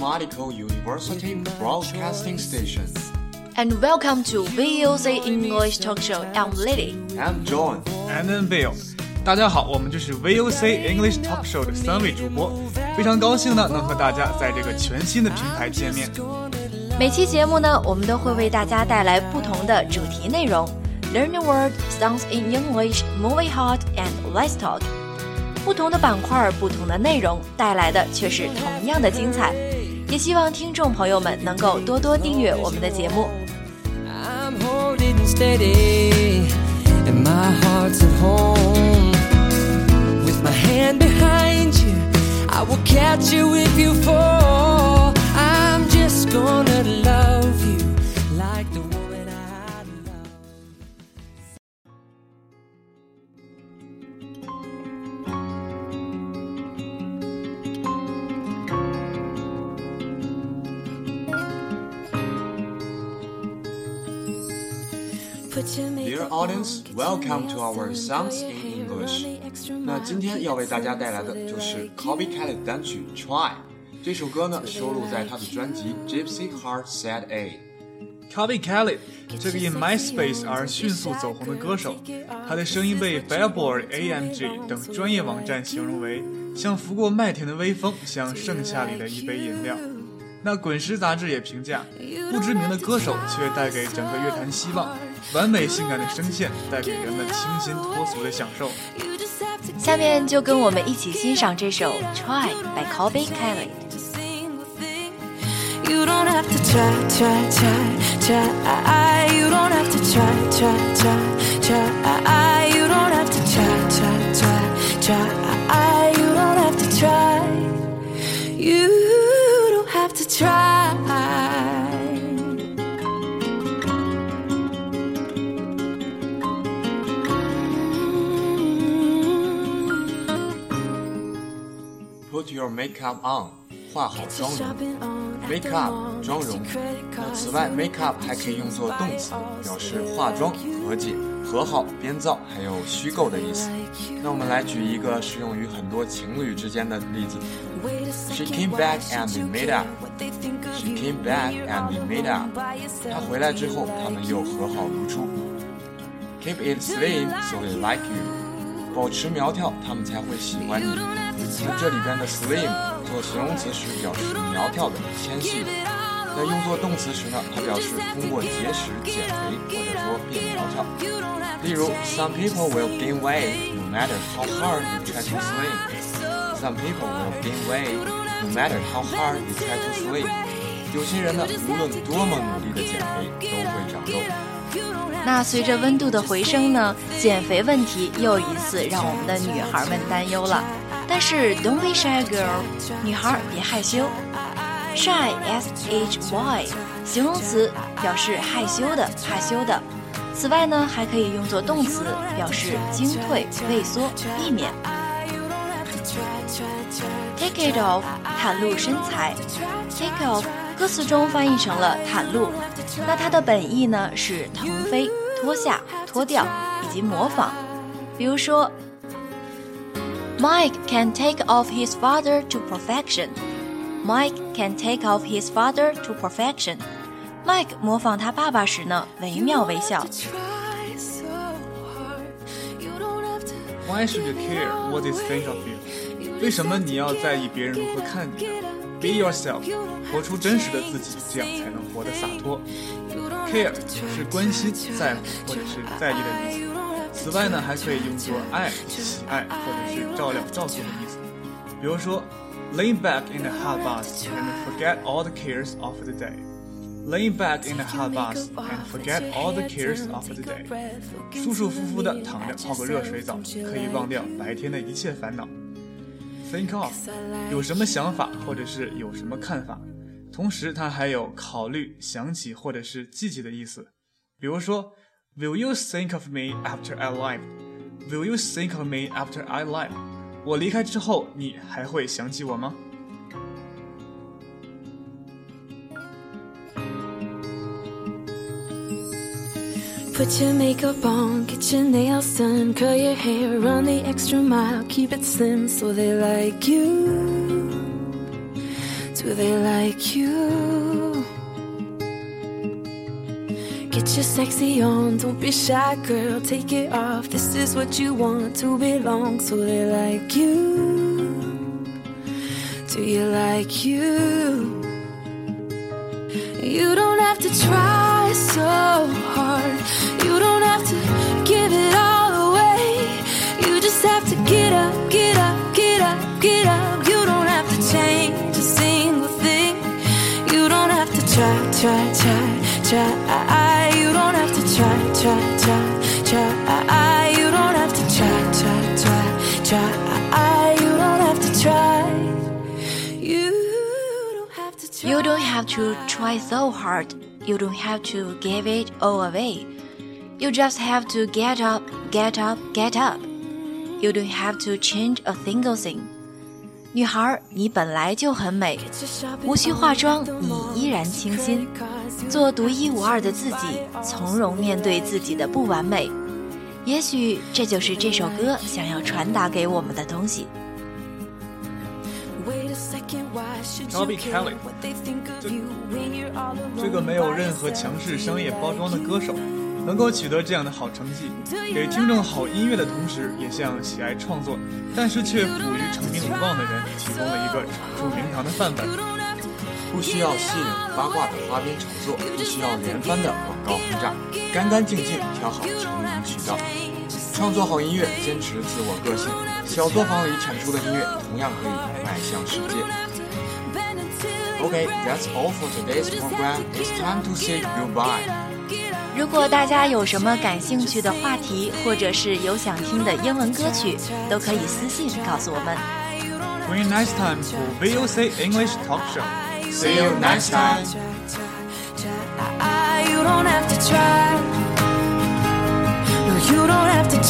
Here is Chengde Medical University Broadcasting Station. And welcome to VOC English Talk Show. I'm Lily. I'm John. And then Bill. 大家好，我们就是 VOC English Talk Show 的三位主播，非常高兴呢能和大家在这个全新的平台见面。每期节目呢，我们都会为大家带来不同的主题内容，Learn a word, sounds in English, movie hot, and let's talk。不同的板块，不同的内容，带来的却是同样的精彩。 也希望听众朋友们能够多多订阅我们的节目。I'm holding steady, and my heart's at home. With my hand behind you, I will catch you if you fall. Dear audience, welcome to our Sounds in English. 那今天要为大家带来的就是 Kobe Kelly 的单曲 Try。这首歌呢收录在他的专辑 Gypsy Heart Sad A。Calvin Kelly 这个因 MySpace 而迅速走红的歌手，他的声音被 Billboard、AMG 等专业网站形容为像拂过麦田的微风，像盛夏里的一杯饮料。那滚石杂志也评价，不知名的歌手却带给整个乐坛希望，完美性感的声线带给人们清新脱俗的享受。下面就跟我们一起欣赏这首《Try》by Kobe Kelly。Put your makeup on，化好妆容。Make up，妆容。那此外，make up 还可以用作动词，表示化妆、和解、和好、编造，还有虚构的意思。那我们来举一个适用于很多情侣之间的例子。She came back and we made up. She came back and we made up. 她回来之后，他们又和好如初。Keep it slim so they like you. 保持苗条，他们才会喜欢你。那这里边的 slim 做形容词时表示苗条的、纤细的；那用作动词时呢，它表示通过节食减肥或者说变苗条。例如，Some people will gain weight no matter how hard you try to slim. Some people will gain weight no matter how hard you try to slim. 有些人呢，无论多么努力的减肥，都会长肉。那随着温度的回升呢，减肥问题又一次让我们的女孩们担忧了。但是 Don't be shy, girl，女孩别害羞。Shy, s h y，形容词，表示害羞的、怕羞的。此外呢，还可以用作动词，表示惊退、畏缩、避免。Take it off，袒露身材。Take off，歌词中翻译成了袒露，那它的本意呢是腾飞、脱下、脱掉以及模仿。比如说 ，Mike can take off his father to perfection. Mike can take off his father to perfection. Mike 模仿他爸爸时呢，惟妙惟肖。 Try so hard. You don't have to. Why should you care what is think of you？为什么你要在意别人如何看你呢？Be yourself，活出真实的自己，这样才能活得洒脱。Care 是关心、在乎或者是在意的意思。 此外呢，还可以用作爱、喜爱或者是照料、照顾的意思。比如说，laying back in the hot bath and forget all the cares of the day。Laying back in the hot bath and forget all the cares of the day。舒舒服服的躺着泡个热水澡，可以忘掉白天的一切烦恼。Think of，有什么想法或者是有什么看法，同时它还有考虑、想起或者是记起的意思。比如说 ，Will you think of me after I leave？Will you think of me after I leave？我离开之后，你还会想起我吗？ Put your makeup on, get your nails done, curl your hair, run the extra mile, keep it slim so they like you. Do they like you? Get your sexy on, don't be shy, girl. Take it off. This is what you want to belong. So they like you. Do you like you? You don't have to try so hard. You don't have to give it all away. You just have to get up, get up, get up, get up. You don't have to change a single thing. You don't have to try, try, try, try. You don't have to try so hard. You don't have to give it all away. You just have to get up, get up, get up. You don't have to change a single thing. 女孩，你本来就很美，无需化妆，你依然清新。做独一无二的自己，从容面对自己的不完美。也许这就是这首歌想要传达给我们的东西。Toby Kelly，这个没有任何强势商业包装的歌手，能够取得这样的好成绩，给听众好音乐的同时，也向喜爱创作但是却苦于成名无望的人提供了一个闯出名堂的范本。不需要吸引八卦的花边炒作，不需要连番的广告轰炸，干干净净挑好成名渠道，创作好音乐，坚持自我个性。小作坊里产出的音乐同样可以迈向世界。Okay, that's all for today's program. It's time to say goodbye. 如果大家有什么感兴趣的话题，或者是有想听的英文歌曲，都可以私信告诉我们。Tune in next time for VOC English Talk Show. See you next time.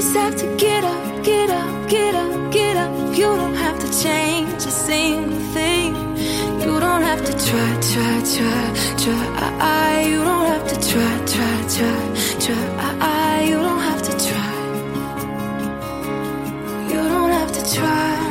just have to get up, get up, get up, get up. You don't have to change a single thing. You don't have to try, try, try, try. You don't have to try, try, try, try. You don't have to try. You don't have to try.